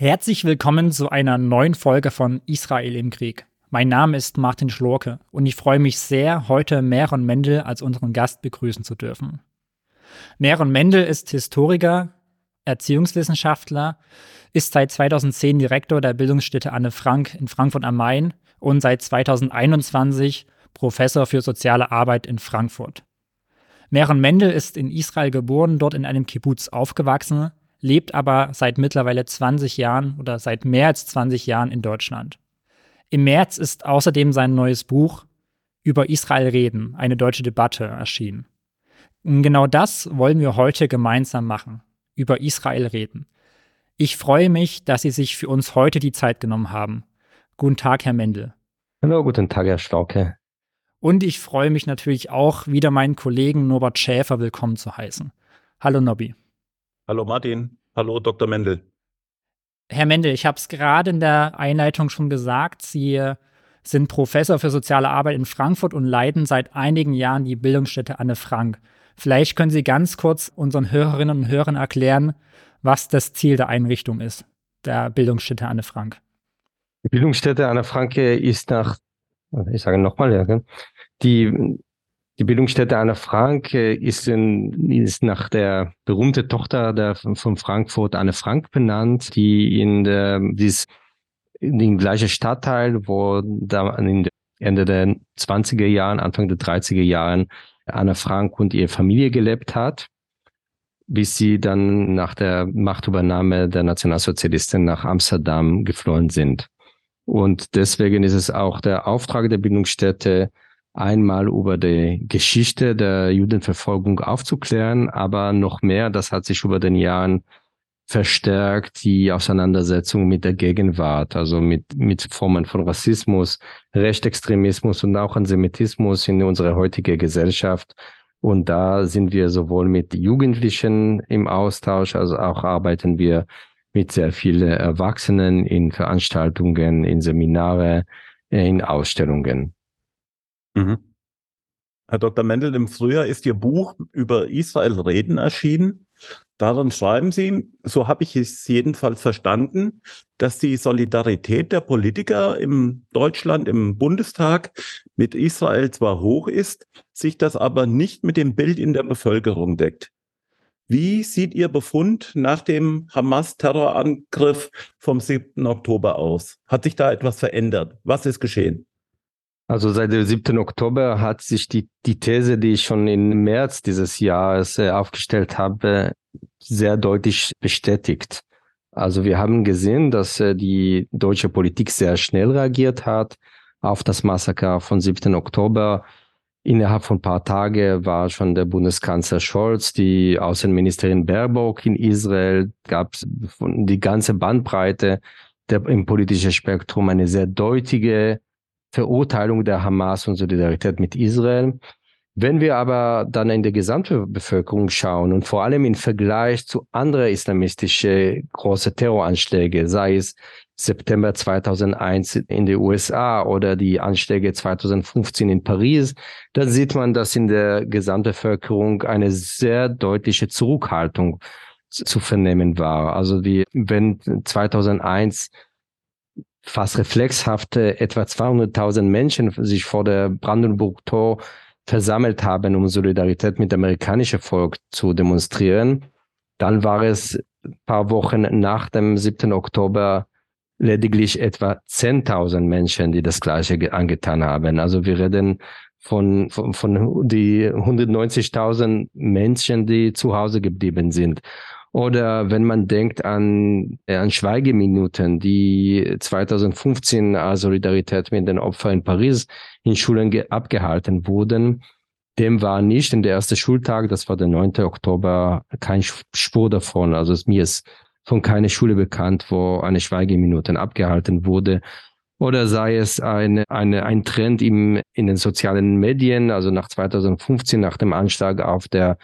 Herzlich willkommen zu einer neuen Folge von Israel im Krieg. Mein Name ist Martin Schlorke und ich freue mich sehr, heute Meron Mendel als unseren Gast begrüßen zu dürfen. Meron Mendel ist Historiker, Erziehungswissenschaftler, ist seit 2010 Direktor der Bildungsstätte Anne Frank in Frankfurt am Main und seit 2021 Professor für soziale Arbeit in Frankfurt. Meron Mendel ist in Israel geboren, dort in einem Kibbutz aufgewachsen, lebt aber seit mittlerweile 20 Jahren oder seit mehr als 20 Jahren in Deutschland. Im März ist außerdem sein neues Buch Über Israel reden, eine deutsche Debatte erschienen. Und genau das wollen wir heute gemeinsam machen, über Israel reden. Ich freue mich, dass Sie sich für uns heute die Zeit genommen haben. Guten Tag, Herr Mendel. Hallo, guten Tag, Herr Stauke. Und ich freue mich natürlich auch, wieder meinen Kollegen Norbert Schäfer willkommen zu heißen. Hallo, Nobby. Hallo, Martin. Hallo, Dr. Mendel. Herr Mendel, ich habe es gerade in der Einleitung schon gesagt. Sie sind Professor für soziale Arbeit in Frankfurt und leiten seit einigen Jahren die Bildungsstätte Anne Frank. Vielleicht können Sie ganz kurz unseren Hörerinnen und Hörern erklären, was das Ziel der Einrichtung ist, der Bildungsstätte Anne Frank. Die Bildungsstätte Anne Frank ist nach ich sage nochmal, ja, die, die Bildungsstätte Anna Frank äh, ist, in, ist nach der berühmten Tochter der, von Frankfurt, Anne Frank, benannt, die in der, die ist in dem gleichen Stadtteil, wo da in Ende der 20er Jahren, Anfang der 30er Jahren Anne Frank und ihre Familie gelebt hat, bis sie dann nach der Machtübernahme der Nationalsozialisten nach Amsterdam geflohen sind. Und deswegen ist es auch der Auftrag der Bildungsstätte, einmal über die Geschichte der Judenverfolgung aufzuklären, aber noch mehr, das hat sich über den Jahren verstärkt, die Auseinandersetzung mit der Gegenwart, also mit, mit Formen von Rassismus, Rechtsextremismus und auch Antisemitismus in unserer heutigen Gesellschaft. Und da sind wir sowohl mit Jugendlichen im Austausch, also auch arbeiten wir mit sehr vielen Erwachsenen in Veranstaltungen, in Seminare, in Ausstellungen. Mhm. Herr Dr. Mendel, im Frühjahr ist Ihr Buch über Israel reden erschienen. Darin schreiben Sie, so habe ich es jedenfalls verstanden, dass die Solidarität der Politiker im Deutschland, im Bundestag mit Israel zwar hoch ist, sich das aber nicht mit dem Bild in der Bevölkerung deckt. Wie sieht Ihr Befund nach dem Hamas-Terrorangriff vom 7. Oktober aus? Hat sich da etwas verändert? Was ist geschehen? Also seit dem 7. Oktober hat sich die, die These, die ich schon im März dieses Jahres äh, aufgestellt habe, sehr deutlich bestätigt. Also wir haben gesehen, dass äh, die deutsche Politik sehr schnell reagiert hat auf das Massaker von 7. Oktober. Innerhalb von ein paar Tagen war schon der Bundeskanzler Scholz, die Außenministerin Baerbock in Israel, gab es die ganze Bandbreite der, im politischen Spektrum eine sehr deutliche Verurteilung der Hamas und Solidarität mit Israel. Wenn wir aber dann in die gesamte Bevölkerung schauen und vor allem im Vergleich zu anderen islamistischen große Terroranschläge, sei es September 2001 in den USA oder die Anschläge 2015 in Paris, dann sieht man, dass in der Gesamtbevölkerung eine sehr deutliche Zurückhaltung zu vernehmen war. Also die, wenn 2001 fast reflexhaft etwa 200.000 Menschen sich vor der Brandenburg Tor versammelt haben, um Solidarität mit dem amerikanischen Volk zu demonstrieren. Dann war es ein paar Wochen nach dem 7. Oktober lediglich etwa 10.000 Menschen, die das Gleiche angetan haben. Also wir reden von, von, von die 190.000 Menschen, die zu Hause geblieben sind. Oder wenn man denkt an, äh, an Schweigeminuten, die 2015 als Solidarität mit den Opfern in Paris in Schulen abgehalten wurden, dem war nicht in der ersten Schultag, das war der 9. Oktober, kein Spur davon. Also mir ist von keiner Schule bekannt, wo eine Schweigeminute abgehalten wurde. Oder sei es eine, eine, ein Trend im, in den sozialen Medien, also nach 2015, nach dem Anschlag auf der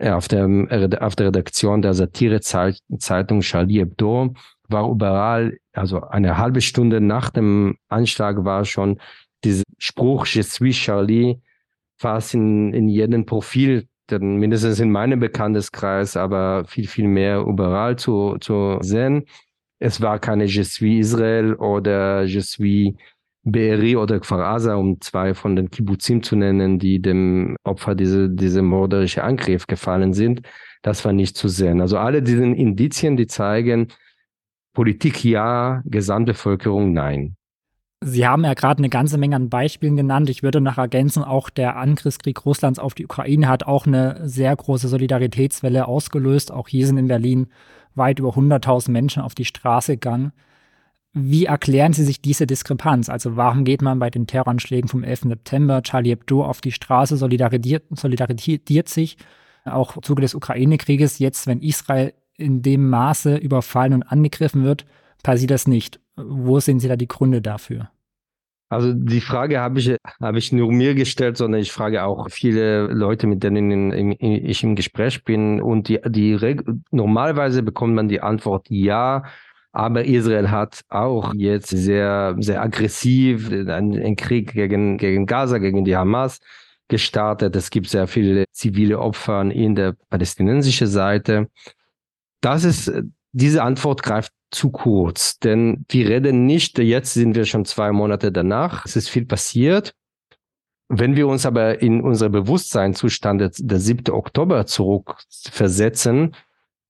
auf der, auf der Redaktion der Satirezeitung Charlie Hebdo war überall, also eine halbe Stunde nach dem Anschlag war schon dieser Spruch Je suis Charlie fast in, in jedem Profil, denn mindestens in meinem Bekannteskreis, aber viel, viel mehr überall zu, zu sehen. es war keine Je suis Israel oder Je suis Be'eri oder Kfar um zwei von den Kibbutzim zu nennen, die dem Opfer diese, diese mörderische Angriff gefallen sind. Das war nicht zu sehen. Also alle diese Indizien, die zeigen, Politik ja, Gesamtbevölkerung nein. Sie haben ja gerade eine ganze Menge an Beispielen genannt. Ich würde noch ergänzen, auch der Angriffskrieg Russlands auf die Ukraine hat auch eine sehr große Solidaritätswelle ausgelöst. Auch hier sind in Berlin weit über 100.000 Menschen auf die Straße gegangen. Wie erklären Sie sich diese Diskrepanz? Also warum geht man bei den Terroranschlägen vom 11. September, Charlie Hebdo auf die Straße, solidarisiert, solidarisiert sich auch im Zuge des Ukraine-Krieges jetzt, wenn Israel in dem Maße überfallen und angegriffen wird, passiert das nicht. Wo sehen Sie da die Gründe dafür? Also die Frage habe ich, habe ich nur mir gestellt, sondern ich frage auch viele Leute, mit denen ich im Gespräch bin. Und die, die normalerweise bekommt man die Antwort ja, aber Israel hat auch jetzt sehr, sehr aggressiv einen Krieg gegen, gegen Gaza, gegen die Hamas gestartet. Es gibt sehr viele zivile Opfer in der palästinensischen Seite. Das ist, diese Antwort greift zu kurz, denn wir reden nicht, jetzt sind wir schon zwei Monate danach, es ist viel passiert. Wenn wir uns aber in unser Bewusstseinszustand der 7. Oktober zurückversetzen,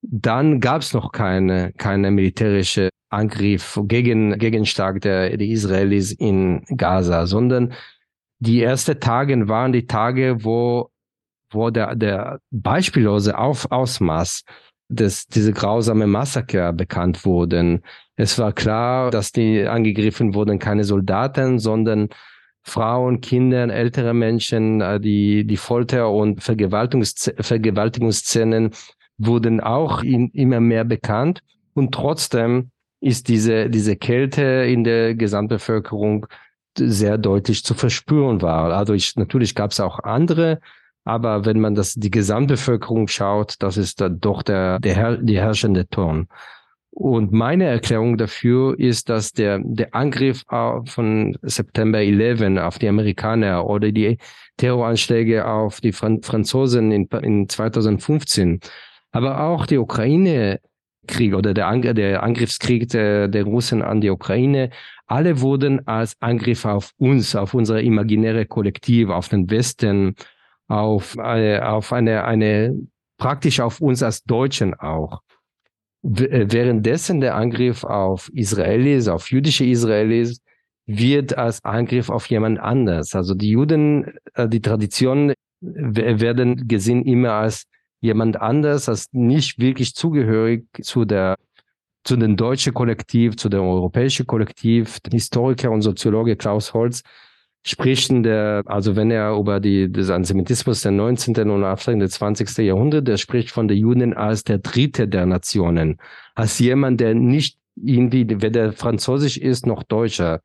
dann gab es noch keine, keine militärische Angriff gegen, gegen stark der, der Israelis in Gaza, sondern die ersten Tage waren die Tage, wo, wo der, der beispiellose Auf Ausmaß dass diese grausame Massaker bekannt wurden. Es war klar, dass die angegriffen wurden keine Soldaten, sondern Frauen, Kinder, ältere Menschen, äh, die, die Folter- und Vergewaltigungs Vergewaltigungsszenen wurden auch in, immer mehr bekannt. Und trotzdem ist diese, diese Kälte in der Gesamtbevölkerung sehr deutlich zu verspüren war. Also ich, natürlich gab es auch andere aber wenn man das, die Gesamtbevölkerung schaut, das ist dann doch der, der, die herrschende Ton. Und meine Erklärung dafür ist, dass der, der Angriff von September 11 auf die Amerikaner oder die Terroranschläge auf die Franzosen in, in 2015, aber auch die Ukraine-Krieg oder der, Ang der Angriffskrieg der, der Russen an die Ukraine, alle wurden als Angriff auf uns, auf unsere imaginäre Kollektiv, auf den Westen, auf, eine, auf eine, eine, praktisch auf uns als Deutschen auch. Äh, währenddessen der Angriff auf Israelis, auf jüdische Israelis, wird als Angriff auf jemand anders. Also die Juden, äh, die Traditionen werden gesehen immer als jemand anders, als nicht wirklich zugehörig zu der zu den deutschen Kollektiv, zu dem europäischen Kollektiv. Der Historiker und Soziologe Klaus Holz spricht in der, also wenn er über die, des Antisemitismus der 19. und Anfang des 20. Jahrhunderts, der spricht von den Juden als der Dritte der Nationen, als jemand, der nicht irgendwie, weder Französisch ist noch Deutscher.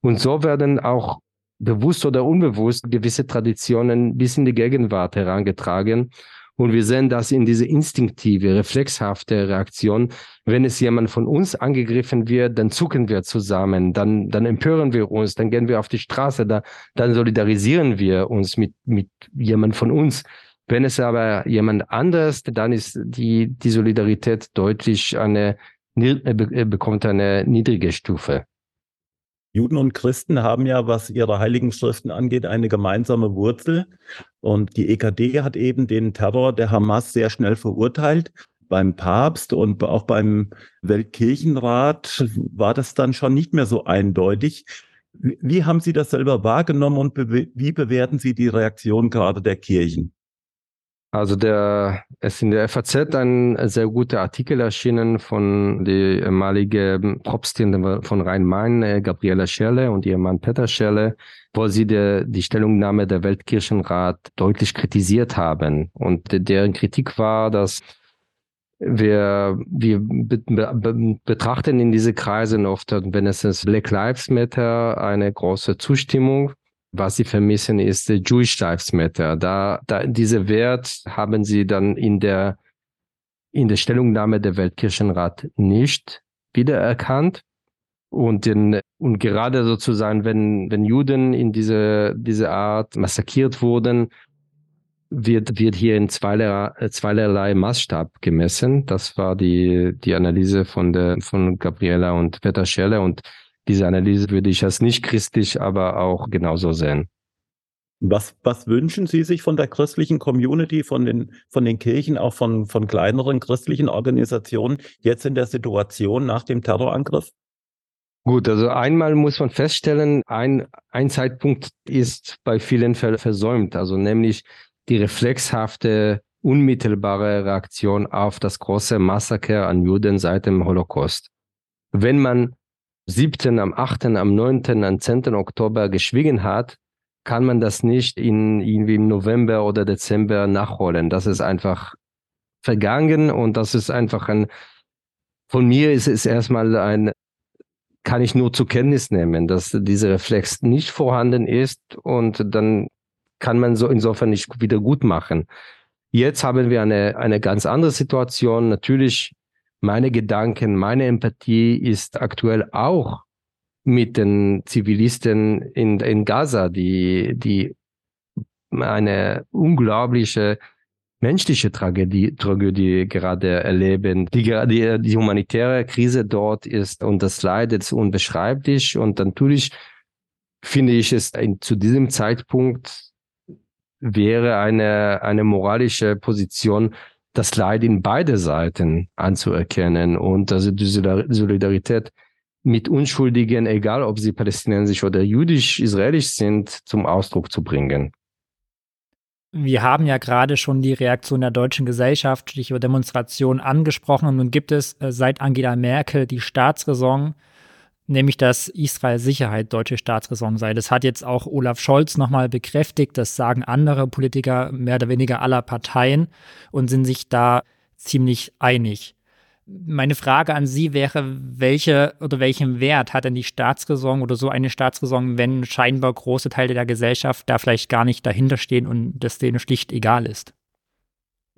Und so werden auch bewusst oder unbewusst gewisse Traditionen bis in die Gegenwart herangetragen. Und wir sehen das in diese instinktive, reflexhafte Reaktion. Wenn es jemand von uns angegriffen wird, dann zucken wir zusammen, dann, dann empören wir uns, dann gehen wir auf die Straße, da, dann solidarisieren wir uns mit, mit jemand von uns. Wenn es aber jemand anders, dann ist die, die Solidarität deutlich eine, äh, bekommt eine niedrige Stufe. Juden und Christen haben ja, was ihre heiligen Schriften angeht, eine gemeinsame Wurzel. Und die EKD hat eben den Terror der Hamas sehr schnell verurteilt. Beim Papst und auch beim Weltkirchenrat war das dann schon nicht mehr so eindeutig. Wie haben Sie das selber wahrgenommen und wie bewerten Sie die Reaktion gerade der Kirchen? Also der, es ist in der FAZ ein sehr guter Artikel erschienen von der ehemaligen Propstin von Rhein-Main, äh, Gabriela Scherle und ihr Mann Peter Scherle, wo sie der, die Stellungnahme der Weltkirchenrat deutlich kritisiert haben. Und deren Kritik war, dass wir, wir be be betrachten in diese Kreisen oft, wenn es ist Black Lives Matter, eine große Zustimmung was sie vermissen, ist Jewish Lives Matter. Da, da, diese Wert haben sie dann in der, in der Stellungnahme der Weltkirchenrat nicht wiedererkannt. Und, den, und gerade sozusagen, wenn, wenn Juden in diese, diese Art massakriert wurden, wird, wird hier in zweierlei, zweierlei Maßstab gemessen. Das war die, die Analyse von, der, von Gabriela und Peter Schelle und diese Analyse würde ich als nicht christlich, aber auch genauso sehen. Was, was wünschen Sie sich von der christlichen Community, von den, von den Kirchen, auch von, von kleineren christlichen Organisationen jetzt in der Situation nach dem Terrorangriff? Gut, also einmal muss man feststellen, ein, ein Zeitpunkt ist bei vielen versäumt, also nämlich die reflexhafte, unmittelbare Reaktion auf das große Massaker an Juden seit dem Holocaust. Wenn man 7., am 8., am 9., am 10. Oktober geschwiegen hat, kann man das nicht in irgendwie im November oder Dezember nachholen. Das ist einfach vergangen und das ist einfach ein, von mir ist es erstmal ein, kann ich nur zur Kenntnis nehmen, dass dieser Reflex nicht vorhanden ist und dann kann man so insofern nicht wieder gut machen. Jetzt haben wir eine, eine ganz andere Situation. Natürlich, meine Gedanken, meine Empathie ist aktuell auch mit den Zivilisten in, in Gaza, die, die eine unglaubliche menschliche Tragödie, Tragödie gerade erleben. Die, die, die humanitäre Krise dort ist und das Leid ist unbeschreiblich und natürlich finde ich es in, zu diesem Zeitpunkt wäre eine, eine moralische Position, das Leid in beide Seiten anzuerkennen und also die Solidarität mit Unschuldigen, egal ob sie palästinensisch oder jüdisch-israelisch sind, zum Ausdruck zu bringen. Wir haben ja gerade schon die Reaktion der deutschen Gesellschaft, über Demonstrationen angesprochen. Und nun gibt es äh, seit Angela Merkel die Staatsräson, nämlich dass Israel Sicherheit deutsche Staatsräson sei. Das hat jetzt auch Olaf Scholz nochmal bekräftigt. Das sagen andere Politiker mehr oder weniger aller Parteien und sind sich da ziemlich einig. Meine Frage an Sie wäre, welche oder welchen Wert hat denn die Staatsräson oder so eine Staatsräson, wenn scheinbar große Teile der Gesellschaft da vielleicht gar nicht dahinter stehen und das denen schlicht egal ist?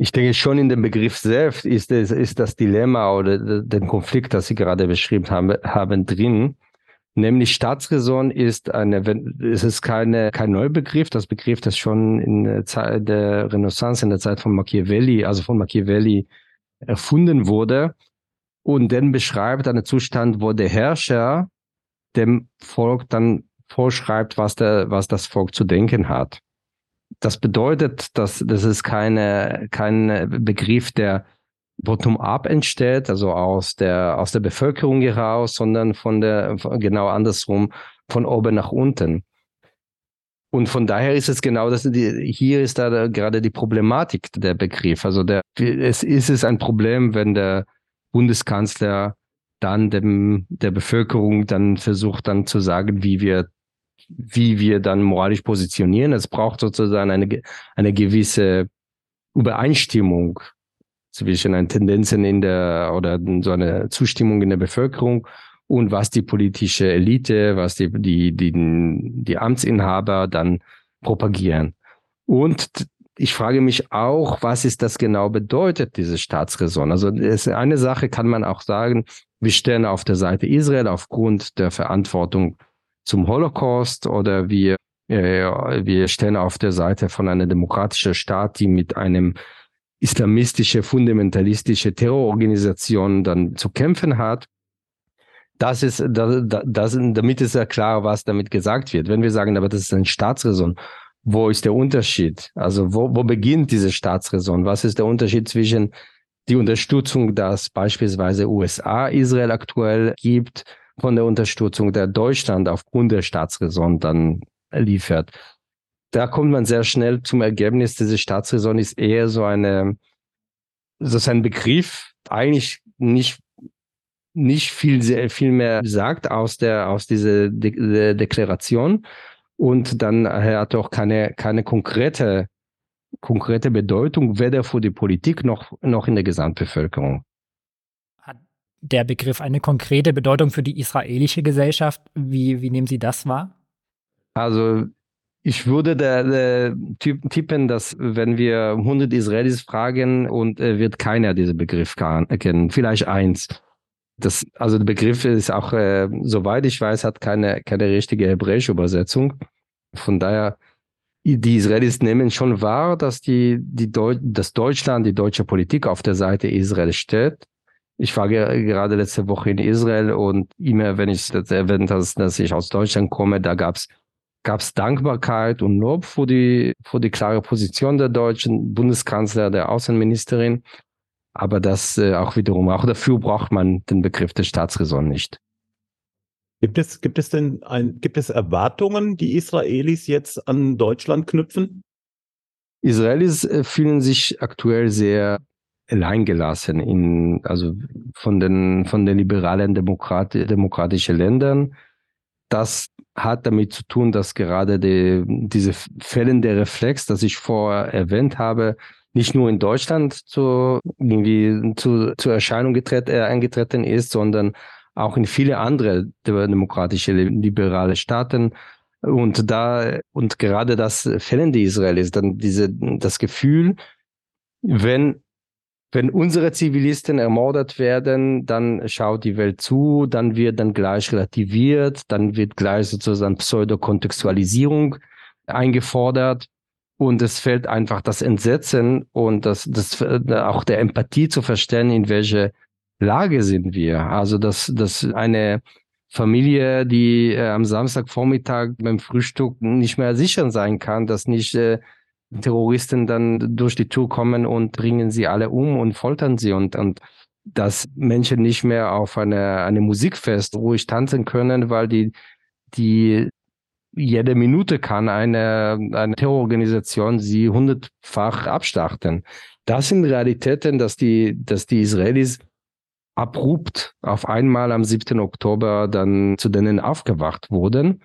Ich denke schon in dem Begriff selbst ist, es, ist das Dilemma oder den Konflikt, das Sie gerade beschrieben haben, haben drin. Nämlich Staatsräson ist eine, es ist keine, kein Neubegriff. Das Begriff, das schon in der Zeit der Renaissance, in der Zeit von Machiavelli, also von Machiavelli erfunden wurde und dann beschreibt einen Zustand, wo der Herrscher dem Volk dann vorschreibt, was, der, was das Volk zu denken hat. Das bedeutet, dass das ist keine, kein Begriff, der bottom-up entsteht, also aus der, aus der Bevölkerung heraus, sondern von der, genau andersrum, von oben nach unten. Und von daher ist es genau das, die, hier ist da gerade die Problematik der Begriff. Also der, es ist es ein Problem, wenn der Bundeskanzler dann dem, der Bevölkerung dann versucht dann zu sagen, wie wir, wie wir dann moralisch positionieren. Es braucht sozusagen eine, eine gewisse Übereinstimmung zwischen einen Tendenzen in der oder so eine Zustimmung in der Bevölkerung und was die politische Elite, was die, die, die, die Amtsinhaber dann propagieren. Und ich frage mich auch, was ist das genau bedeutet, diese Staatsräson? Also eine Sache kann man auch sagen, wir stehen auf der Seite Israel aufgrund der Verantwortung zum Holocaust oder wir, äh, wir stehen auf der Seite von einer demokratischen Staat, die mit einem islamistische, fundamentalistische Terrororganisation dann zu kämpfen hat das ist, das, das, damit ist ja klar, was damit gesagt wird. Wenn wir sagen, aber das ist ein Staatsräson, wo ist der Unterschied? Also wo, wo beginnt diese Staatsräson? Was ist der Unterschied zwischen die Unterstützung, dass beispielsweise USA Israel aktuell gibt, von der Unterstützung der Deutschland aufgrund der Staatsräson dann liefert? Da kommt man sehr schnell zum Ergebnis, diese Staatsräson ist eher so eine, das ist ein Begriff, eigentlich nicht nicht viel, sehr viel mehr sagt aus der, aus dieser De De Deklaration. Und dann hat er auch keine, keine konkrete, konkrete Bedeutung, weder für die Politik noch, noch in der Gesamtbevölkerung. Der Begriff eine konkrete Bedeutung für die israelische Gesellschaft? Wie, wie nehmen Sie das wahr? Also, ich würde der, der tippen, dass wenn wir 100 Israelis fragen und äh, wird keiner diesen Begriff erkennen, vielleicht eins. Das, also der Begriff ist auch, äh, soweit ich weiß, hat keine, keine richtige hebräische Übersetzung. Von daher die Israelis nehmen schon wahr, dass die, die Deu dass Deutschland, die deutsche Politik auf der Seite Israel steht. Ich war ge gerade letzte Woche in Israel und immer, wenn ich das erwähnt habe, dass ich aus Deutschland komme, da gab's gab's Dankbarkeit und Lob für die, für die klare Position der deutschen Bundeskanzler, der Außenministerin. Aber das äh, auch wiederum, auch dafür braucht man den Begriff der Staatsräson nicht. Gibt es, gibt es denn ein, gibt es Erwartungen, die Israelis jetzt an Deutschland knüpfen? Israelis äh, fühlen sich aktuell sehr alleingelassen in, also von den, von den liberalen Demokrat, demokratischen Ländern. Das hat damit zu tun, dass gerade die, diese fehlende Reflex, das ich vorher erwähnt habe, nicht nur in Deutschland zu, irgendwie zu, zur Erscheinung getreten, äh, eingetreten ist, sondern auch in viele andere demokratische liberale Staaten. Und da, und gerade das fehlende Israel ist dann diese, das Gefühl, wenn, wenn unsere Zivilisten ermordet werden, dann schaut die Welt zu, dann wird dann gleich relativiert, dann wird gleich sozusagen Pseudokontextualisierung eingefordert. Und es fällt einfach das Entsetzen und das, das, auch der Empathie zu verstehen, in welche Lage sind wir. Also, dass, dass eine Familie, die äh, am Samstagvormittag beim Frühstück nicht mehr sicher sein kann, dass nicht äh, Terroristen dann durch die Tür kommen und bringen sie alle um und foltern sie und, und dass Menschen nicht mehr auf eine, eine Musikfest ruhig tanzen können, weil die, die jede Minute kann eine, eine Terrororganisation sie hundertfach abstarten. Das sind Realitäten, dass die, dass die Israelis abrupt auf einmal am 7. Oktober dann zu denen aufgewacht wurden.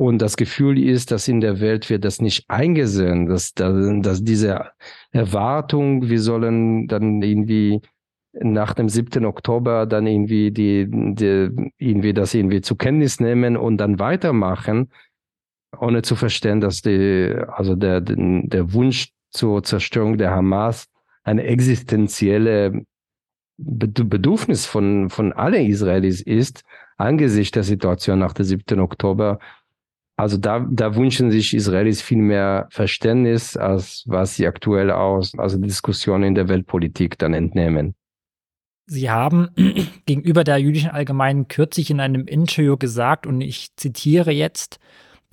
Und das Gefühl ist, dass in der Welt wird das nicht eingesehen, dass, dass diese Erwartung, wir sollen dann irgendwie nach dem 7. Oktober dann irgendwie die, die irgendwie das irgendwie zur Kenntnis nehmen und dann weitermachen, ohne zu verstehen, dass die, also der, der Wunsch zur Zerstörung der Hamas eine existenzielle Bedürfnis von, von allen Israelis ist, angesichts der Situation nach dem 7. Oktober. Also da, da wünschen sich Israelis viel mehr Verständnis, als was sie aktuell aus also Diskussionen in der Weltpolitik dann entnehmen. Sie haben gegenüber der jüdischen Allgemeinen kürzlich in einem Interview gesagt, und ich zitiere jetzt,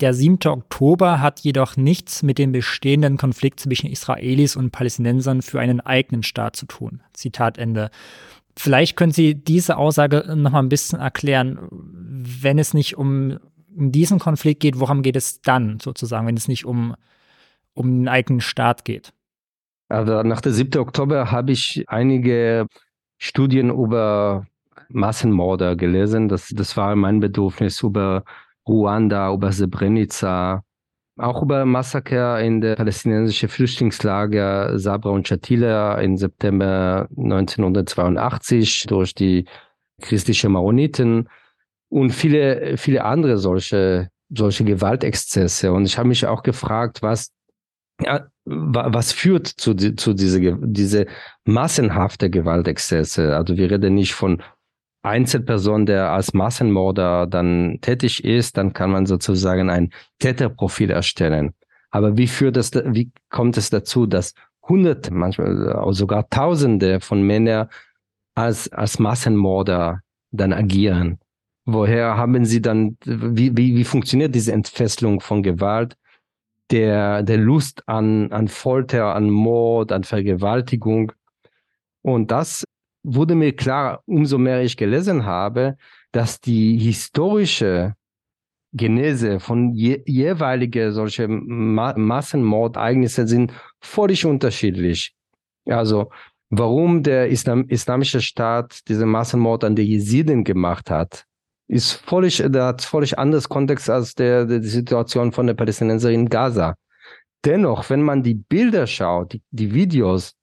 der 7. Oktober hat jedoch nichts mit dem bestehenden Konflikt zwischen Israelis und Palästinensern für einen eigenen Staat zu tun. Zitat Ende. Vielleicht können Sie diese Aussage noch mal ein bisschen erklären. Wenn es nicht um, um diesen Konflikt geht, worum geht es dann sozusagen, wenn es nicht um, um einen eigenen Staat geht? Also nach dem 7. Oktober habe ich einige Studien über Massenmorde gelesen. Das, das war mein Bedürfnis über Ruanda, über Srebrenica, auch über Massaker in der palästinensischen Flüchtlingslager Sabra und Shatila im September 1982 durch die christlichen Maroniten und viele, viele andere solche, solche Gewaltexzesse. Und ich habe mich auch gefragt, was, was führt zu, zu diese, diese massenhafte Gewaltexzesse? Also wir reden nicht von Einzelperson, der als Massenmörder dann tätig ist, dann kann man sozusagen ein Täterprofil erstellen. Aber wie führt das, wie kommt es dazu, dass Hunderte, manchmal sogar Tausende von Männern als, als Massenmörder dann agieren? Woher haben sie dann, wie, wie, wie funktioniert diese Entfesselung von Gewalt? Der, der Lust an, an Folter, an Mord, an Vergewaltigung. Und das wurde mir klar, umso mehr ich gelesen habe, dass die historische Genese von je, jeweilige solche Ma Massenmordereignisse sind völlig unterschiedlich. Also warum der Islam islamische Staat diese Massenmord an die Jesiden gemacht hat, ist völlig, der hat völlig anderes Kontext als der, der die Situation von der Palästinenserin in Gaza. Dennoch, wenn man die Bilder schaut, die, die Videos,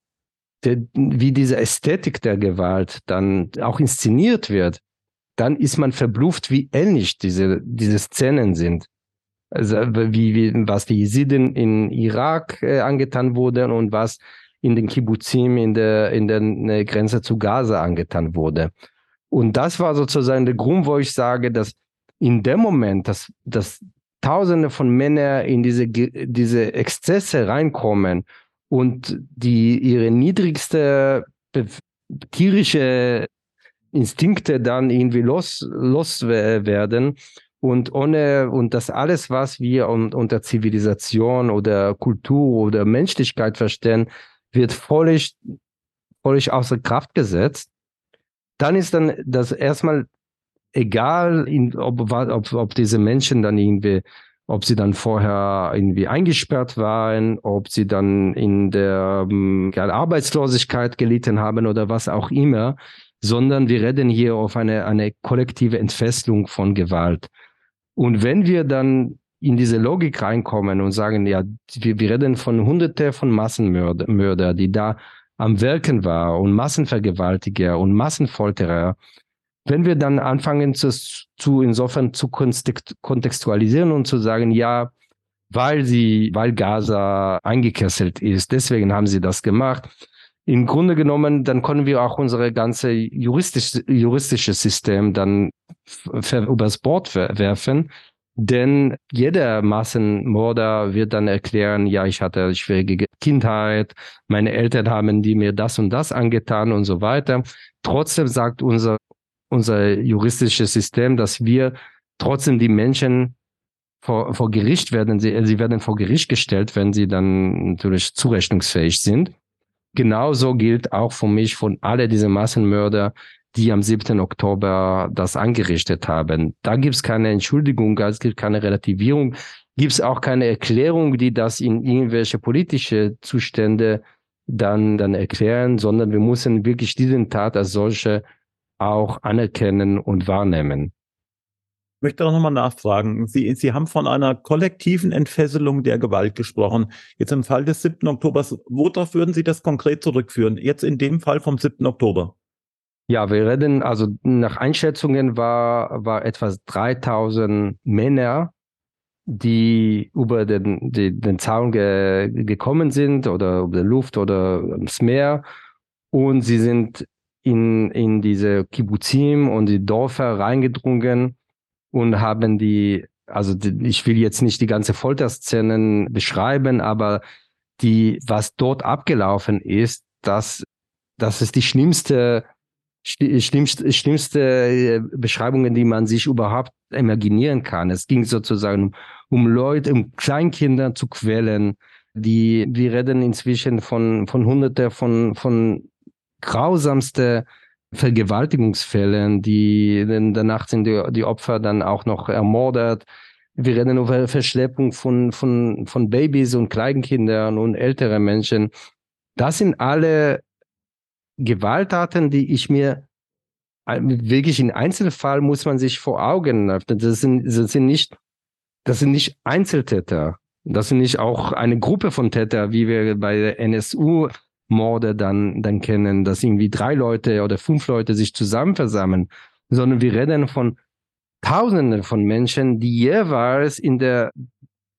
der, wie diese Ästhetik der Gewalt dann auch inszeniert wird, dann ist man verblüfft, wie ähnlich diese, diese Szenen sind. Also wie, wie was die Jesiden in Irak äh, angetan wurde und was in den Kibbuzim in der, in der äh, Grenze zu Gaza angetan wurde. Und das war sozusagen der Grund, wo ich sage, dass in dem Moment, dass, dass Tausende von Männern in diese, diese Exzesse reinkommen und die ihre niedrigste tierische Instinkte dann irgendwie los, los werden und ohne und das alles, was wir un, unter Zivilisation oder Kultur oder Menschlichkeit verstehen, wird völlig, völlig außer Kraft gesetzt. Dann ist dann das erstmal egal, ob, ob, ob diese Menschen dann irgendwie ob sie dann vorher irgendwie eingesperrt waren, ob sie dann in der ähm, Arbeitslosigkeit gelitten haben oder was auch immer, sondern wir reden hier auf eine, eine kollektive Entfesselung von Gewalt. Und wenn wir dann in diese Logik reinkommen und sagen, ja, wir, wir reden von Hunderte von Massenmörder, Mörder, die da am Wirken war und Massenvergewaltiger und Massenfolterer, wenn wir dann anfangen zu, zu insofern zu kontextualisieren und zu sagen, ja, weil sie, weil Gaza eingekesselt ist, deswegen haben sie das gemacht. Im Grunde genommen, dann können wir auch unsere ganze juristische, juristische System dann übers Bord werfen. Denn jeder Massenmörder wird dann erklären, ja, ich hatte eine schwierige Kindheit, meine Eltern haben die mir das und das angetan und so weiter. Trotzdem sagt unser unser juristisches System, dass wir trotzdem die Menschen vor, vor Gericht werden, sie, sie werden vor Gericht gestellt, wenn sie dann natürlich zurechnungsfähig sind. Genauso gilt auch für mich von alle diese Massenmörder, die am 7. Oktober das angerichtet haben. Da gibt es keine Entschuldigung, es gibt keine Relativierung, gibt es auch keine Erklärung, die das in irgendwelche politische Zustände dann, dann erklären, sondern wir müssen wirklich diesen Tat als solche auch anerkennen und wahrnehmen. Ich möchte auch nochmal nachfragen. Sie, Sie haben von einer kollektiven Entfesselung der Gewalt gesprochen. Jetzt im Fall des 7. Oktobers, worauf würden Sie das konkret zurückführen? Jetzt in dem Fall vom 7. Oktober. Ja, wir reden, also nach Einschätzungen war, war etwa 3000 Männer, die über den, die, den Zaun ge, gekommen sind oder über die Luft oder ins Meer. Und sie sind in, in diese Kibbuzim und die Dörfer reingedrungen und haben die, also die, ich will jetzt nicht die ganze Folterszenen beschreiben, aber die, was dort abgelaufen ist, das, das ist die schlimmste, schlimmste, schlimmste äh, Beschreibungen, die man sich überhaupt imaginieren kann. Es ging sozusagen um, Leute, um Kleinkinder zu quälen. Die, wir reden inzwischen von, von Hunderte von, von grausamste Vergewaltigungsfälle, die danach sind die, die Opfer dann auch noch ermordet. Wir reden über Verschleppung von, von, von Babys und Kleinkindern und ältere Menschen. Das sind alle Gewalttaten, die ich mir wirklich in Einzelfall muss man sich vor Augen, das sind, das sind nicht, das sind nicht Einzeltäter. Das sind nicht auch eine Gruppe von Täter, wie wir bei der NSU Morde dann, dann kennen, dass irgendwie drei Leute oder fünf Leute sich zusammen versammeln, sondern wir reden von Tausenden von Menschen, die jeweils in der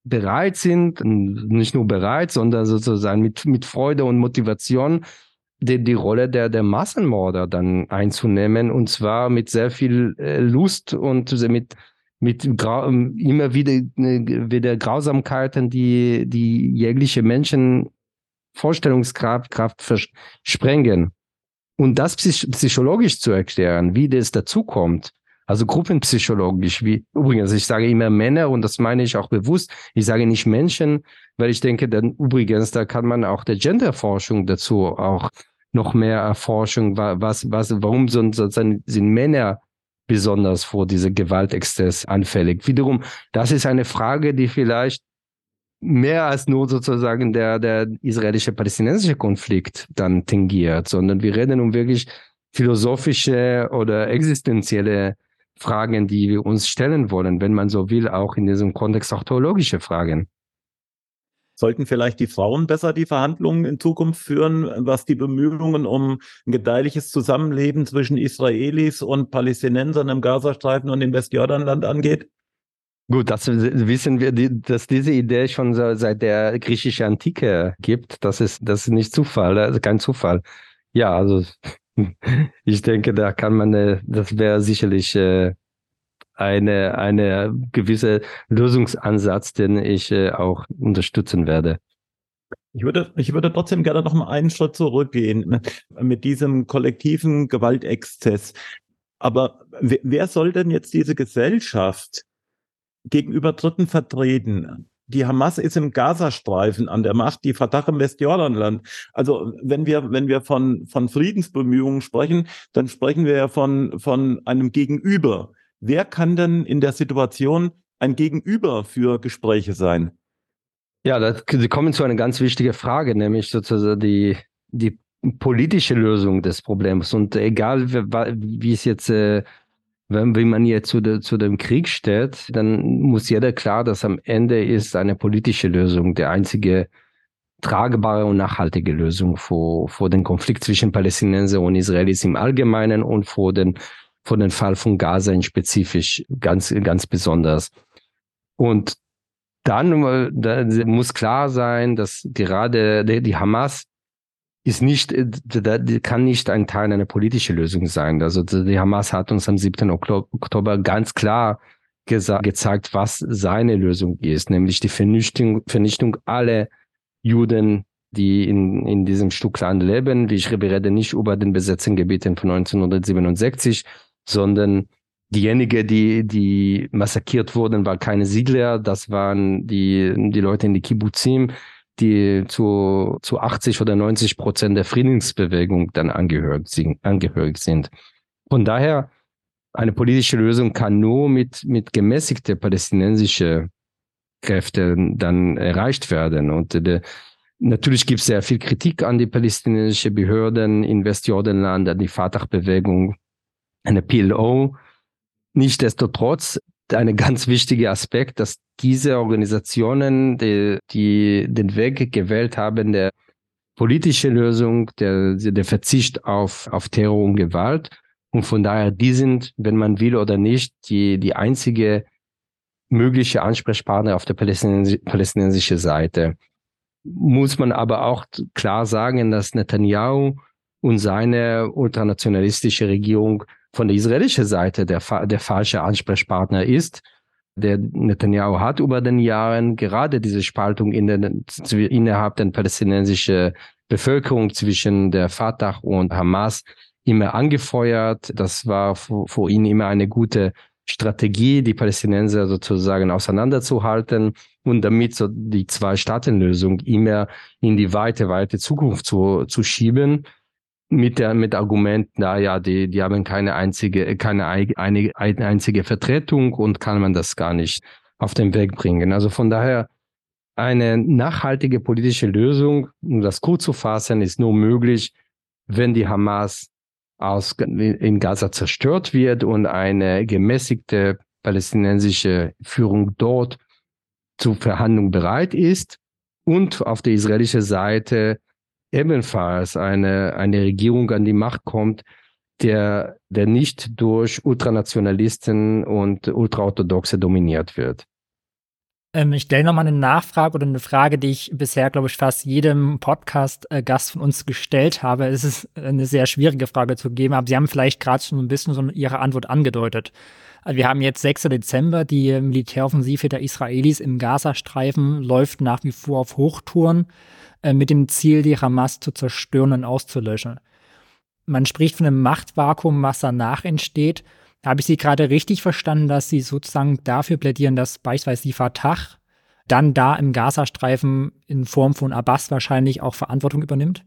bereit sind, nicht nur bereit, sondern sozusagen mit, mit Freude und Motivation die, die Rolle der, der Massenmörder dann einzunehmen und zwar mit sehr viel äh, Lust und mit, mit immer wieder, äh, wieder Grausamkeiten, die, die jegliche Menschen Vorstellungskraft Kraft sprengen. Und das psychologisch zu erklären, wie das dazu kommt, also gruppenpsychologisch, wie übrigens, ich sage immer Männer und das meine ich auch bewusst. Ich sage nicht Menschen, weil ich denke, dann übrigens, da kann man auch der Genderforschung dazu auch noch mehr Erforschung, was, was, warum sind, sind Männer besonders vor diese Gewaltexzess anfällig? Wiederum, das ist eine Frage, die vielleicht mehr als nur sozusagen der, der israelische-palästinensische Konflikt dann tingiert, sondern wir reden um wirklich philosophische oder existenzielle Fragen, die wir uns stellen wollen, wenn man so will, auch in diesem Kontext auch theologische Fragen. Sollten vielleicht die Frauen besser die Verhandlungen in Zukunft führen, was die Bemühungen um ein gedeihliches Zusammenleben zwischen Israelis und Palästinensern im Gazastreifen und im Westjordanland angeht? Gut, das wissen wir, dass diese Idee schon seit der griechischen Antike gibt. Das ist, das ist nicht Zufall, also kein Zufall. Ja, also ich denke, da kann man, äh, das wäre sicherlich äh, eine, eine gewisse Lösungsansatz, den ich äh, auch unterstützen werde. Ich würde, ich würde trotzdem gerne noch mal einen Schritt zurückgehen mit diesem kollektiven Gewaltexzess. Aber wer, wer soll denn jetzt diese Gesellschaft gegenüber Dritten vertreten? Die Hamas ist im Gazastreifen an der Macht, die Fatah im Westjordanland. Also wenn wir, wenn wir von, von Friedensbemühungen sprechen, dann sprechen wir ja von, von einem Gegenüber. Wer kann denn in der Situation ein Gegenüber für Gespräche sein? Ja, da, Sie kommen zu einer ganz wichtigen Frage, nämlich sozusagen die, die politische Lösung des Problems. Und egal, wie, wie es jetzt äh, wenn, wenn man jetzt zu, de, zu dem Krieg steht, dann muss jeder klar, dass am Ende ist eine politische Lösung der einzige tragbare und nachhaltige Lösung vor, vor den Konflikt zwischen Palästinenser und Israelis im Allgemeinen und vor den, vor den Fall von Gaza in spezifisch ganz, ganz besonders. Und dann da muss klar sein, dass gerade die Hamas ist nicht, äh, kann nicht ein Teil einer politischen Lösung sein. Also die Hamas hat uns am 7. Oktober ganz klar gezeigt, was seine Lösung ist, nämlich die Vernichtung, Vernichtung aller Juden, die in, in diesem Stück Land leben. Ich rede nicht über den besetzten Gebieten von 1967, sondern diejenigen, die, die massakriert wurden, waren keine Siedler, das waren die, die Leute in die Kibbutzim, die zu, zu 80 oder 90 Prozent der Friedensbewegung dann angehörig sind. Angehörig sind. Von daher, eine politische Lösung kann nur mit, mit gemäßigte palästinensische Kräfte dann erreicht werden. Und de, natürlich gibt es sehr viel Kritik an die palästinensische Behörden in Westjordanland, an die Fatah-Bewegung, eine PLO. Nichtsdestotrotz ein ganz wichtiger Aspekt, dass diese Organisationen, die, die den Weg gewählt haben, der politische Lösung, der, der Verzicht auf, auf Terror und Gewalt. Und von daher, die sind, wenn man will oder nicht, die, die einzige mögliche Ansprechpartner auf der palästinensi palästinensischen Seite. Muss man aber auch klar sagen, dass Netanyahu und seine ultranationalistische Regierung von der israelischen Seite der, der falsche Ansprechpartner ist. Der Netanyahu hat über den Jahren gerade diese Spaltung in den, innerhalb der palästinensischen Bevölkerung zwischen der Fatah und Hamas immer angefeuert. Das war für, für ihn immer eine gute Strategie, die Palästinenser sozusagen auseinanderzuhalten und damit so die Zwei-Staaten-Lösung immer in die weite, weite Zukunft zu, zu schieben mit der mit Argument, na ja, die die haben keine einzige keine eine, eine einzige Vertretung und kann man das gar nicht auf den Weg bringen. Also von daher eine nachhaltige politische Lösung, um das kurz zu fassen, ist nur möglich, wenn die Hamas aus in Gaza zerstört wird und eine gemäßigte palästinensische Führung dort zur Verhandlung bereit ist und auf der israelischen Seite ebenfalls eine, eine Regierung an die Macht kommt, der, der nicht durch Ultranationalisten und Ultraorthodoxe dominiert wird. Ähm, ich stelle nochmal eine Nachfrage oder eine Frage, die ich bisher, glaube ich, fast jedem Podcast-Gast von uns gestellt habe. Es ist eine sehr schwierige Frage zu geben, aber Sie haben vielleicht gerade schon ein bisschen so Ihre Antwort angedeutet. Also wir haben jetzt 6. Dezember, die Militäroffensive der Israelis im Gazastreifen läuft nach wie vor auf Hochtouren. Äh, mit dem Ziel, die Hamas zu zerstören und auszulöschen. Man spricht von einem Machtvakuum, was danach entsteht. Habe ich Sie gerade richtig verstanden, dass Sie sozusagen dafür plädieren, dass beispielsweise die Fatah dann da im Gazastreifen in Form von Abbas wahrscheinlich auch Verantwortung übernimmt?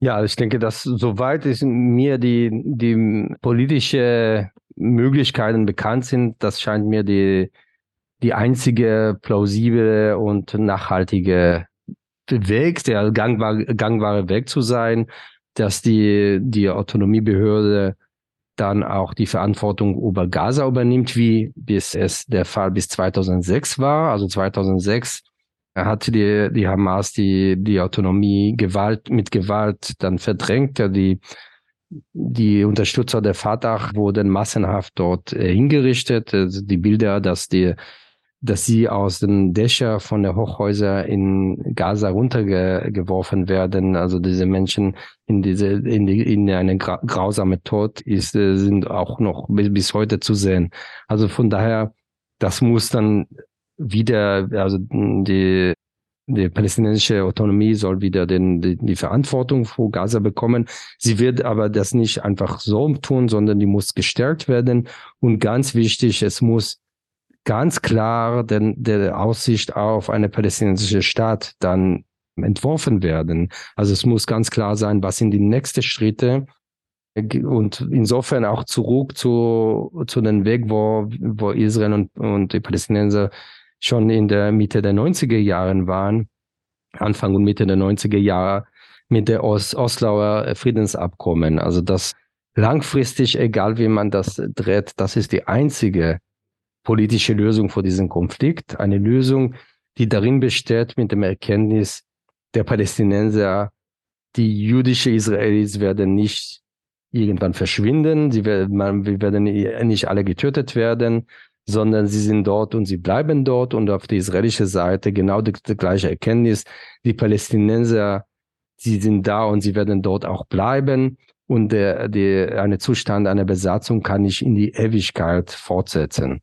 Ja, ich denke, dass soweit ist mir die, die politische Möglichkeiten bekannt sind, das scheint mir die, die einzige plausible und nachhaltige Weg, der gangbar, gangbare Weg zu sein, dass die, die Autonomiebehörde dann auch die Verantwortung über Gaza übernimmt, wie bis es der Fall bis 2006 war. Also 2006 hat die, die Hamas die, die Autonomie Gewalt, mit Gewalt dann verdrängt. Die, die Unterstützer der Fatah wurden massenhaft dort äh, hingerichtet. Also die Bilder, dass die dass sie aus den Dächern von der Hochhäuser in Gaza runtergeworfen werden. Also diese Menschen in diese in die in eine grausame Tod ist äh, sind auch noch bis heute zu sehen. Also von daher, das muss dann wieder also die die palästinensische Autonomie soll wieder den, die, die Verantwortung für Gaza bekommen. Sie wird aber das nicht einfach so tun, sondern die muss gestärkt werden. Und ganz wichtig, es muss ganz klar den, der Aussicht auf eine palästinensische Staat dann entworfen werden. Also es muss ganz klar sein, was sind die nächsten Schritte und insofern auch zurück zu, zu den Weg, wo, wo Israel und, und die Palästinenser schon in der Mitte der 90er Jahren waren, Anfang und Mitte der 90er Jahre mit der Os Oslauer Friedensabkommen. Also das langfristig, egal wie man das dreht, das ist die einzige politische Lösung für diesen Konflikt. Eine Lösung, die darin besteht mit dem Erkenntnis der Palästinenser, die jüdische Israelis werden nicht irgendwann verschwinden, sie werden, man, wir werden nicht alle getötet werden, sondern sie sind dort und sie bleiben dort und auf der israelischen Seite genau die, die gleiche Erkenntnis. Die Palästinenser, sie sind da und sie werden dort auch bleiben und der, der, eine Zustand einer Besatzung kann nicht in die Ewigkeit fortsetzen.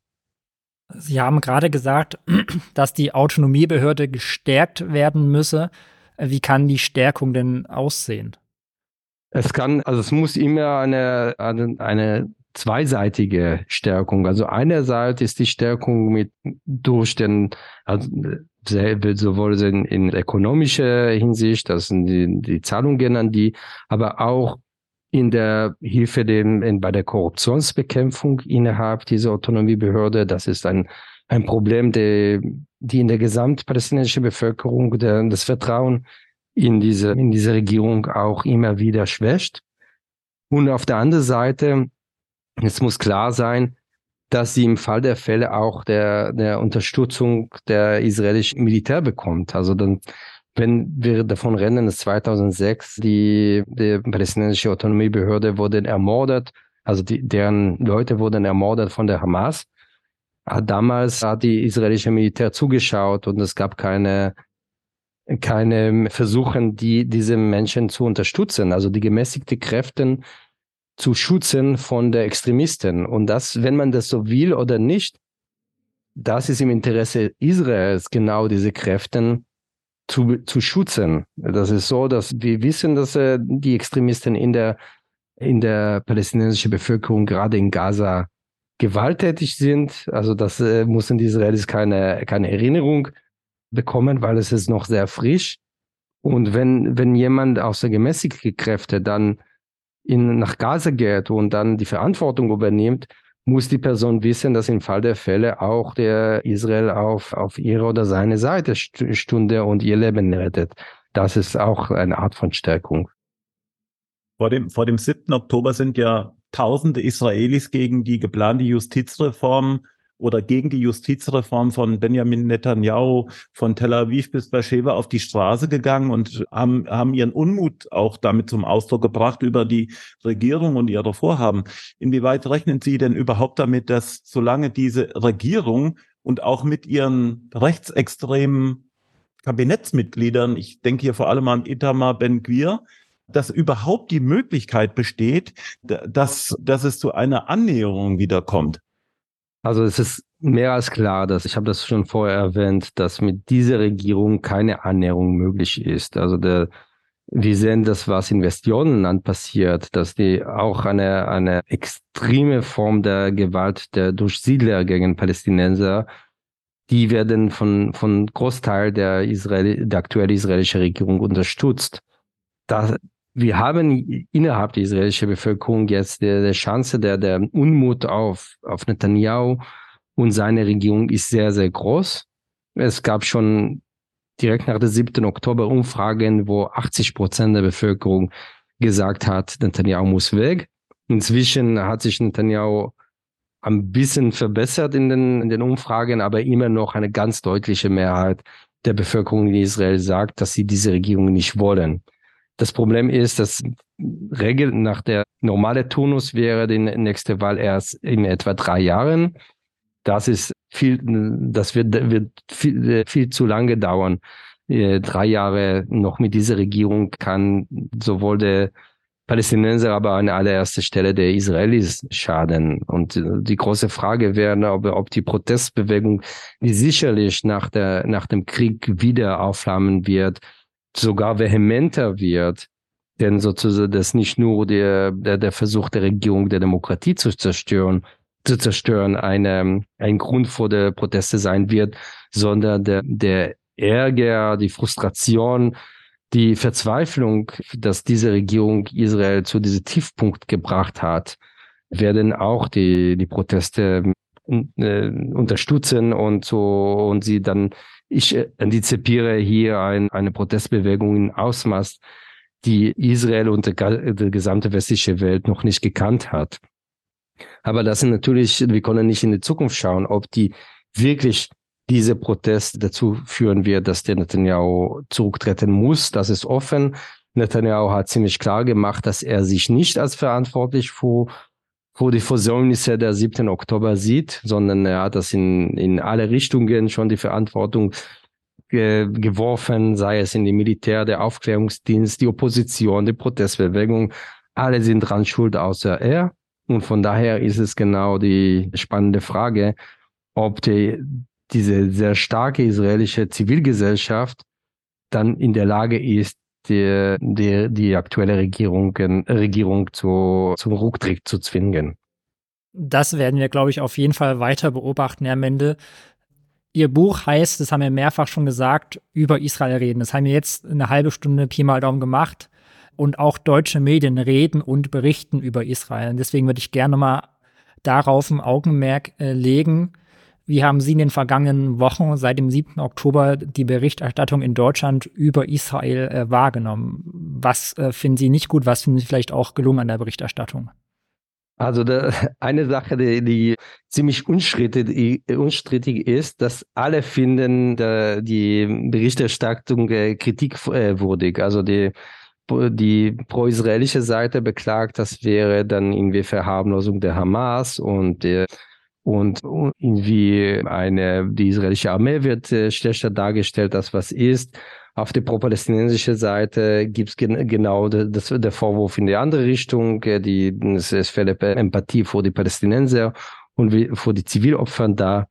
Sie haben gerade gesagt, dass die Autonomiebehörde gestärkt werden müsse. Wie kann die Stärkung denn aussehen? Es kann, also es muss immer eine, eine, eine zweiseitige Stärkung. Also einerseits ist die Stärkung mit durch den also sowohl in, in ökonomischer Hinsicht, das sind die, die Zahlungen an die, aber auch in der Hilfe dem, in, bei der Korruptionsbekämpfung innerhalb dieser Autonomiebehörde. Das ist ein, ein Problem, der, die in der gesamtpalästinensischen Bevölkerung der, das Vertrauen in diese, in diese Regierung auch immer wieder schwächt. Und auf der anderen Seite es muss klar sein, dass sie im Fall der Fälle auch der, der Unterstützung der israelischen Militär bekommt. Also dann, wenn wir davon reden, dass 2006 die, die palästinensische Autonomiebehörde wurde ermordet, also die, deren Leute wurden ermordet von der Hamas. Damals hat die israelische Militär zugeschaut und es gab keine keine Versuche, die diese Menschen zu unterstützen. Also die gemäßigte Kräfte zu schützen von der Extremisten. Und das, wenn man das so will oder nicht, das ist im Interesse Israels, genau diese Kräfte zu, zu schützen. Das ist so, dass wir wissen, dass äh, die Extremisten in der, in der palästinensischen Bevölkerung, gerade in Gaza, gewalttätig sind. Also das äh, müssen die Israelis keine, keine Erinnerung bekommen, weil es ist noch sehr frisch. Und wenn, wenn jemand aus der gemäßigten Kräfte dann in, nach Gaza geht und dann die Verantwortung übernimmt, muss die Person wissen, dass im Fall der Fälle auch der Israel auf, auf ihre oder seine Seite stunde und ihr Leben rettet. Das ist auch eine Art von Stärkung. Vor dem, vor dem 7. Oktober sind ja tausende Israelis gegen die geplante Justizreform oder gegen die Justizreform von Benjamin Netanyahu von Tel Aviv bis Beersheba auf die Straße gegangen und haben, haben ihren Unmut auch damit zum Ausdruck gebracht über die Regierung und ihre Vorhaben. Inwieweit rechnen Sie denn überhaupt damit, dass solange diese Regierung und auch mit ihren rechtsextremen Kabinettsmitgliedern, ich denke hier vor allem an Itamar Ben-Gvir, dass überhaupt die Möglichkeit besteht, dass, dass es zu einer Annäherung wiederkommt? Also es ist mehr als klar, dass ich habe das schon vorher erwähnt, dass mit dieser Regierung keine Annäherung möglich ist. Also der, wir sehen das, was in Westjordanland passiert, dass die auch eine, eine extreme Form der Gewalt der durch Siedler gegen Palästinenser, die werden von, von Großteil der, Israel, der aktuellen israelischen Regierung unterstützt. Da, wir haben innerhalb der israelischen Bevölkerung jetzt der, der Chance, der, der Unmut auf, auf Netanyahu und seine Regierung ist sehr, sehr groß. Es gab schon direkt nach der 7. Oktober Umfragen, wo 80 Prozent der Bevölkerung gesagt hat, Netanyahu muss weg. Inzwischen hat sich Netanyahu ein bisschen verbessert in den, in den Umfragen, aber immer noch eine ganz deutliche Mehrheit der Bevölkerung in Israel sagt, dass sie diese Regierung nicht wollen. Das Problem ist, dass Regel nach der normale Turnus wäre die nächste Wahl erst in etwa drei Jahren. Das ist viel, das wird, wird viel, viel zu lange dauern. Äh, drei Jahre noch mit dieser Regierung kann sowohl der Palästinenser, aber an allererster Stelle der Israelis schaden. Und äh, die große Frage wäre, ob, ob die Protestbewegung, die sicherlich nach, der, nach dem Krieg wieder aufflammen wird, sogar vehementer wird, denn sozusagen das nicht nur der, der, der Versuch der Regierung der Demokratie zu zerstören, zu zerstören, eine, ein Grund vor der Proteste sein wird, sondern der, der Ärger, die Frustration, die Verzweiflung, dass diese Regierung Israel zu diesem Tiefpunkt gebracht hat, werden auch die, die Proteste äh, unterstützen und so und sie dann ich antizipiere hier ein, eine Protestbewegung in Ausmaß, die Israel und die, die gesamte westliche Welt noch nicht gekannt hat. Aber das sind natürlich, wir können nicht in die Zukunft schauen, ob die wirklich diese Protest dazu führen wird, dass der Netanyahu zurücktreten muss. Das ist offen. Netanyahu hat ziemlich klar gemacht, dass er sich nicht als verantwortlich für, für die Versäumnisse der 7. Oktober sieht, sondern er hat das in, in alle Richtungen schon die Verantwortung ge geworfen, sei es in die Militär, der Aufklärungsdienst, die Opposition, die Protestbewegung. Alle sind dran schuld, außer er. Und von daher ist es genau die spannende Frage, ob die, diese sehr starke israelische Zivilgesellschaft dann in der Lage ist, die, die, die aktuelle Regierung, Regierung zu, zum Rücktritt zu zwingen. Das werden wir, glaube ich, auf jeden Fall weiter beobachten, Herr Mendel. Ihr Buch heißt, das haben wir mehrfach schon gesagt, über Israel reden. Das haben wir jetzt eine halbe Stunde Pi mal Daumen gemacht. Und auch deutsche Medien reden und berichten über Israel. Und deswegen würde ich gerne mal darauf ein Augenmerk äh, legen, wie haben Sie in den vergangenen Wochen seit dem 7. Oktober die Berichterstattung in Deutschland über Israel äh, wahrgenommen? Was äh, finden Sie nicht gut? Was finden Sie vielleicht auch gelungen an der Berichterstattung? Also der, eine Sache, die, die ziemlich unstrittig, unstrittig, ist, dass alle finden der, die Berichterstattung äh, kritikwürdig. Also die die pro-israelische Seite beklagt, das wäre dann irgendwie Verharmlosung der Hamas und der und irgendwie eine, die israelische Armee wird äh, schlechter dargestellt, als was ist. Auf der pro-palästinensischen Seite gibt es gen genau das, der Vorwurf in die andere Richtung, äh, die, es, es fehlt Empathie vor die Palästinenser und wie, vor die Zivilopfern da.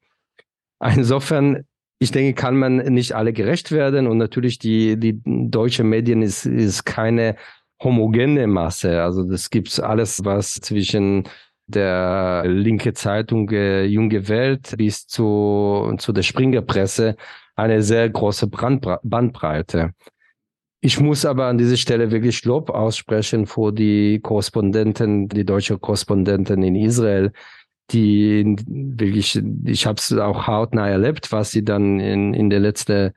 Insofern, ich denke, kann man nicht alle gerecht werden und natürlich die, die deutsche Medien ist, ist keine homogene Masse. Also das gibt's alles, was zwischen der linke Zeitung äh, Junge Welt bis zu, zu der Springerpresse eine sehr große Brandbra Bandbreite. Ich muss aber an dieser Stelle wirklich Lob aussprechen vor die Korrespondenten, die deutsche Korrespondenten in Israel, die wirklich, ich habe es auch hautnah erlebt, was sie dann in, in der letzten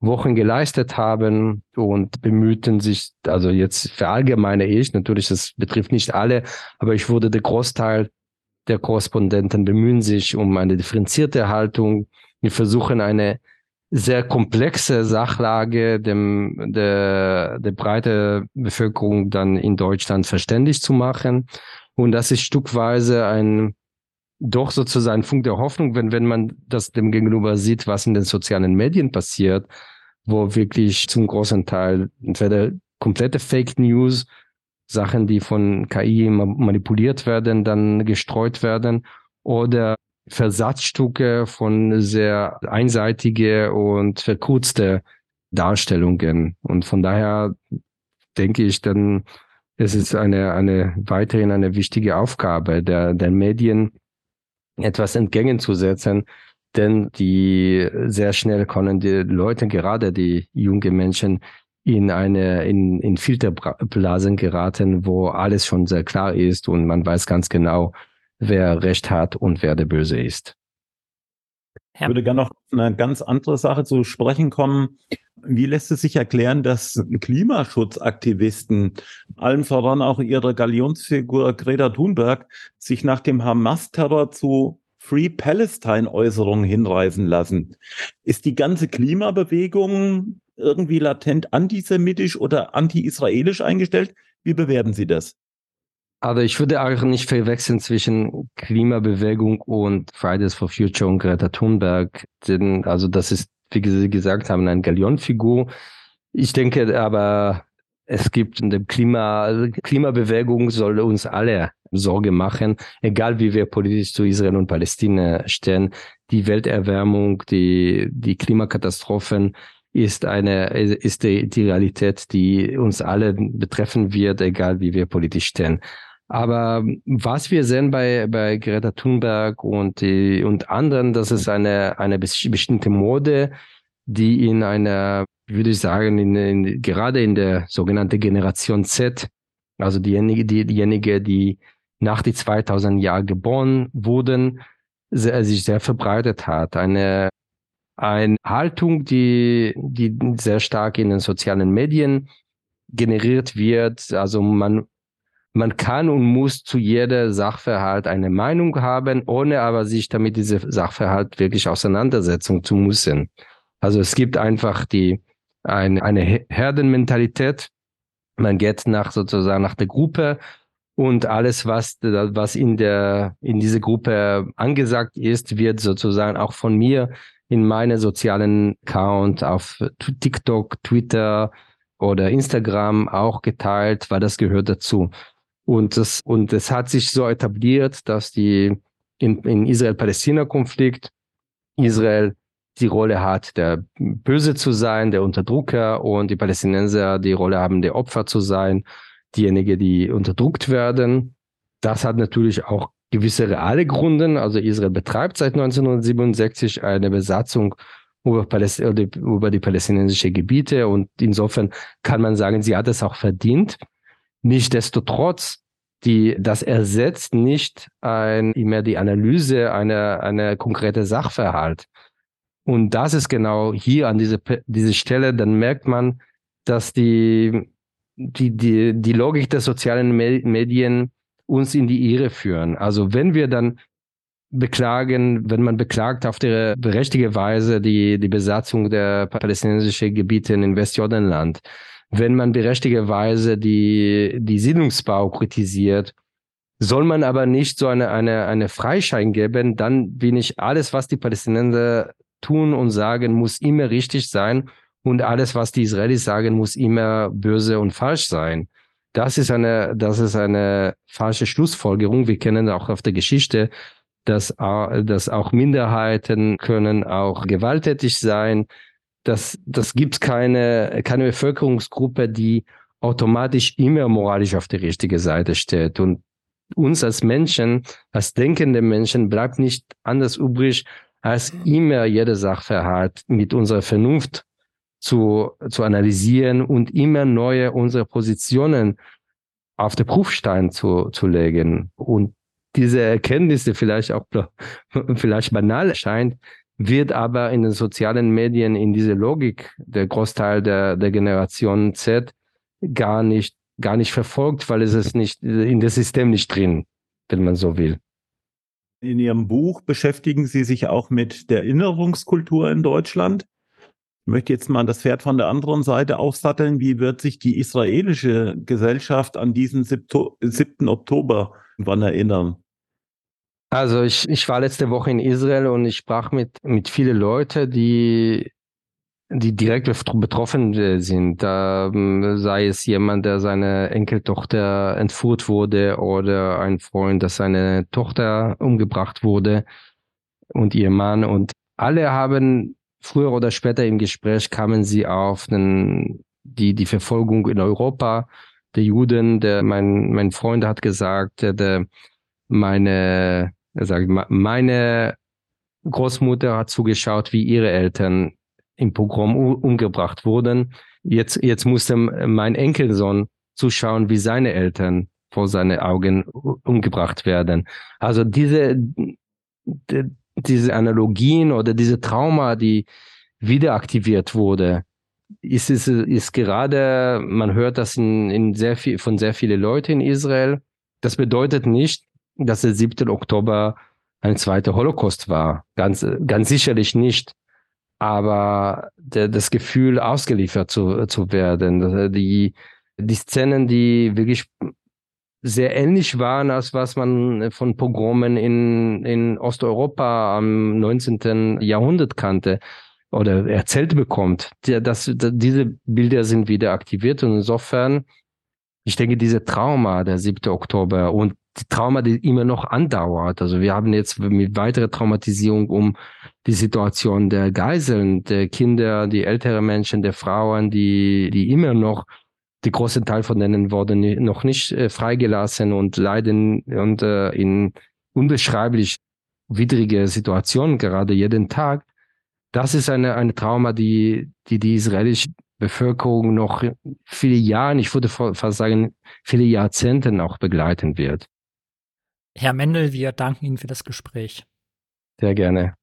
Wochen geleistet haben und bemühten sich, also jetzt verallgemeine ich, natürlich, das betrifft nicht alle, aber ich wurde der Großteil der Korrespondenten bemühen sich um eine differenzierte Haltung. Wir versuchen eine sehr komplexe Sachlage dem, der, der breite Bevölkerung dann in Deutschland verständlich zu machen. Und das ist stückweise ein, doch sozusagen Funk der Hoffnung, wenn, wenn man das dem Gegenüber sieht, was in den sozialen Medien passiert, wo wirklich zum großen Teil entweder komplette Fake News, Sachen, die von KI manipuliert werden, dann gestreut werden oder Versatzstücke von sehr einseitige und verkurzte Darstellungen. Und von daher denke ich dann, es ist eine, eine weiterhin eine wichtige Aufgabe der, der Medien, etwas entgegenzusetzen, denn die sehr schnell können die Leute, gerade die jungen Menschen, in eine in, in Filterblasen geraten, wo alles schon sehr klar ist und man weiß ganz genau, wer Recht hat und wer der Böse ist. Ich würde gerne noch eine ganz andere Sache zu sprechen kommen. Wie lässt es sich erklären, dass Klimaschutzaktivisten, allen voran auch ihre Galionsfigur Greta Thunberg, sich nach dem Hamas-Terror zu Free Palestine-Äußerungen hinreißen lassen? Ist die ganze Klimabewegung irgendwie latent antisemitisch oder anti-israelisch eingestellt? Wie bewerten Sie das? Also ich würde auch nicht verwechseln zwischen Klimabewegung und Fridays for Future und Greta Thunberg. Denn, also das ist, wie Sie gesagt haben, eine Galionfigur. Ich denke aber, es gibt eine Klima, also Klimabewegung soll uns alle Sorge machen, egal wie wir politisch zu Israel und Palästina stehen. Die Welterwärmung, die, die Klimakatastrophen ist eine, ist die, die Realität, die uns alle betreffen wird, egal wie wir politisch stehen. Aber was wir sehen bei, bei Greta Thunberg und, die, und anderen, das ist eine, eine bestimmte Mode, die in einer, würde ich sagen, in, in, gerade in der sogenannten Generation Z, also diejenige, die, diejenige, die nach die 2000 Jahren geboren wurden, sehr, sich sehr verbreitet hat. Eine, eine Haltung, die, die sehr stark in den sozialen Medien generiert wird. Also man, man kann und muss zu jeder Sachverhalt eine Meinung haben, ohne aber sich damit diese Sachverhalt wirklich auseinandersetzen zu müssen. Also es gibt einfach die, eine, eine Herdenmentalität. Man geht nach sozusagen nach der Gruppe und alles, was, was in der, in diese Gruppe angesagt ist, wird sozusagen auch von mir in meine sozialen Account auf TikTok, Twitter oder Instagram auch geteilt, weil das gehört dazu. Und das, und es hat sich so etabliert, dass die in, in Israel-Palästina-Konflikt Israel die Rolle hat, der Böse zu sein, der Unterdrücker und die Palästinenser die Rolle haben, der Opfer zu sein diejenigen, die unterdrückt werden. Das hat natürlich auch gewisse reale Gründe. Also Israel betreibt seit 1967 eine Besatzung über, Paläst über die palästinensischen Gebiete und insofern kann man sagen, sie hat es auch verdient. Nichtsdestotrotz, die, das ersetzt nicht ein, immer die Analyse einer, einer konkrete Sachverhalt. Und das ist genau hier an diese, diese Stelle, dann merkt man, dass die die, die, die Logik der sozialen Medien uns in die Irre führen. Also wenn wir dann beklagen, wenn man beklagt auf der berechtigte Weise die, die Besatzung der palästinensischen Gebiete in Westjordanland, wenn man berechtigte Weise die, die Siedlungsbau kritisiert, soll man aber nicht so eine, eine, eine Freischein geben, dann bin ich alles, was die Palästinenser tun und sagen, muss immer richtig sein und alles, was die Israelis sagen, muss immer böse und falsch sein. Das ist eine, das ist eine falsche Schlussfolgerung. Wir kennen auch auf der Geschichte, dass, dass auch Minderheiten können auch gewalttätig sein. Das, das gibt keine, keine Bevölkerungsgruppe, die automatisch immer moralisch auf der richtigen Seite steht. Und uns als Menschen, als denkende Menschen bleibt nicht anders übrig, als immer jede Sachverhalt mit unserer Vernunft zu, zu analysieren und immer neue unsere Positionen auf den Prüfstein zu, zu legen. Und diese Erkenntnisse vielleicht auch vielleicht banal erscheint, wird aber in den sozialen Medien in diese Logik der Großteil der, der Generation Z gar nicht, gar nicht verfolgt, weil es ist nicht in das System nicht drin, wenn man so will. In Ihrem Buch beschäftigen Sie sich auch mit der Erinnerungskultur in Deutschland möchte jetzt mal das Pferd von der anderen Seite aufsatteln. Wie wird sich die israelische Gesellschaft an diesen 7. Oktober wann erinnern? Also ich, ich war letzte Woche in Israel und ich sprach mit, mit vielen Leuten, die, die direkt betroffen sind. Da ähm, sei es jemand, der seine Enkeltochter entführt wurde oder ein Freund, dass seine Tochter umgebracht wurde und ihr Mann. Und alle haben früher oder später im Gespräch kamen sie auf den, die, die Verfolgung in Europa der Juden. Der, mein, mein Freund hat gesagt, der meine, er sagt, meine Großmutter hat zugeschaut, wie ihre Eltern im Pogrom umgebracht wurden. Jetzt, jetzt musste mein Enkelsohn zuschauen, wie seine Eltern vor seine Augen umgebracht werden. Also diese, diese Analogien oder diese Trauma, die wieder aktiviert wurde, ist, ist, ist gerade, man hört das in, in sehr viel, von sehr vielen Leuten in Israel. Das bedeutet nicht, dass der 7. Oktober ein zweiter Holocaust war. Ganz, ganz sicherlich nicht. Aber der, das Gefühl, ausgeliefert zu, zu werden, die, die Szenen, die wirklich sehr ähnlich waren, als was man von Pogromen in, in Osteuropa am 19. Jahrhundert kannte oder erzählt bekommt. Das, diese Bilder sind wieder aktiviert und insofern, ich denke, diese Trauma, der 7. Oktober und die Trauma, die immer noch andauert. Also wir haben jetzt mit weiterer Traumatisierung um die Situation der Geiseln, der Kinder, die ältere Menschen, der Frauen, die, die immer noch die großen Teil von denen wurden noch nicht äh, freigelassen und leiden und äh, in unbeschreiblich widrige Situationen gerade jeden Tag. Das ist eine, eine Trauma, die, die die israelische Bevölkerung noch viele Jahre, ich würde fast sagen, viele Jahrzehnte noch begleiten wird. Herr Mendel, wir danken Ihnen für das Gespräch. Sehr gerne.